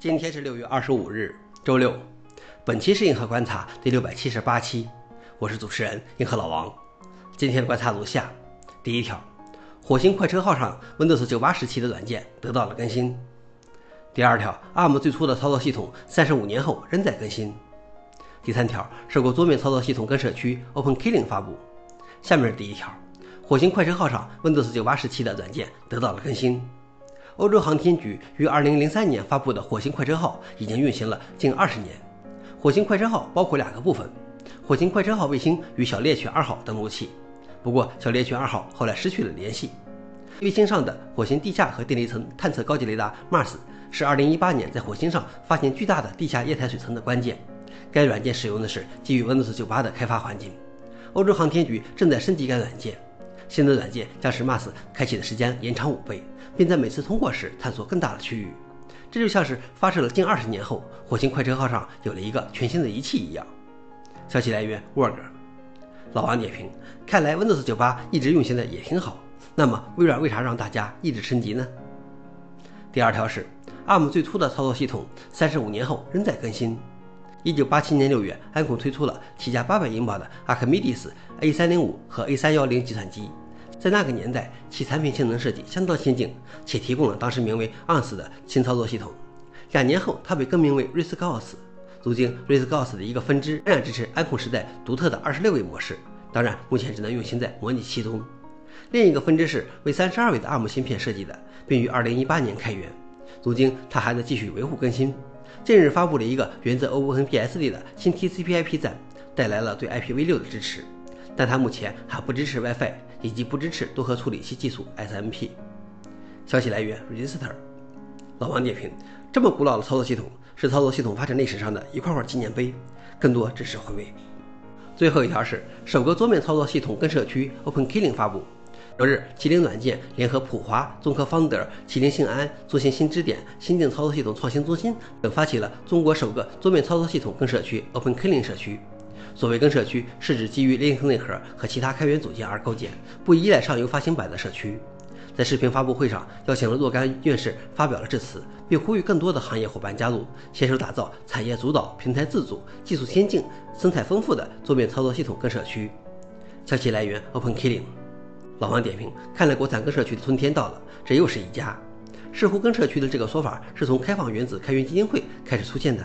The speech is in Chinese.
今天是六月二十五日，周六。本期是银河观察第六百七十八期，我是主持人银河老王。今天的观察如下：第一条，火星快车号上 Windows 九八时期的软件得到了更新。第二条，ARM 最初的操作系统三十五年后仍在更新。第三条，首个桌面操作系统跟社区 OpenKilling 发布。下面是第一条，火星快车号上 Windows 九八时期的软件得到了更新。欧洲航天局于二零零三年发布的火星快车号已经运行了近二十年。火星快车号包括两个部分：火星快车号卫星与小猎犬二号登陆器。不过，小猎犬二号后来失去了联系。卫星上的火星地下和电离层探测高级雷达 Mars 是二零一八年在火星上发现巨大的地下液态水层的关键。该软件使用的是基于 Windows 九八的开发环境。欧洲航天局正在升级该软件。新的软件将使 Mars 开启的时间延长五倍，并在每次通过时探索更大的区域。这就像是发射了近二十年后，火星快车号上有了一个全新的仪器一样。消息来源：Word。老王点评：看来 Windows 九八一直运行的也挺好。那么微软为啥让大家一直升级呢？第二条是，ARM 最初的操作系统三十五年后仍在更新。一九八七年六月，安孔推出了起价八百英镑的 Archimedes A305 和 A310 计算机。在那个年代，其产品性能设计相当先进，且提供了当时名为 ANS 的新操作系统。两年后，它被更名为 RISC-OS。如今，RISC-OS 的一个分支仍然支持安孔时代独特的二十六位模式，当然，目前只能运行在模拟器中。另一个分支是为三十二位的 ARM 芯片设计的，并于二零一八年开源。如今，它还在继续维护更新。近日发布了一个源自 OpenBSD 的新 TCP/IP 站，带来了对 IPv6 的支持，但它目前还不支持 WiFi，以及不支持多核处理器技术 SMP。消息来源：Register。老王点评：这么古老的操作系统，是操作系统发展历史上的一块块纪念碑，更多只是回味。最后一条是首个桌面操作系统跟社区 OpenKilling 发布。昨日，麒麟软件联合普华、中科方德、麒麟信安、作新新支点、新定操作系统创新中心等发起了中国首个桌面操作系统跟社区 OpenKilling 社区。所谓跟社区，是指基于 Linux 内核和其他开源组件而构建，不依赖上游发行版的社区。在视频发布会上，邀请了若干院士发表了致辞，并呼吁更多的行业伙伴加入，携手打造产业主导、平台自主、技术先进、生态丰富的桌面操作系统跟社区。消息来源：OpenKilling。老王点评：看来国产跟社区的春天到了，这又是一家。似乎跟社区的这个说法是从开放原子开源基金会开始出现的。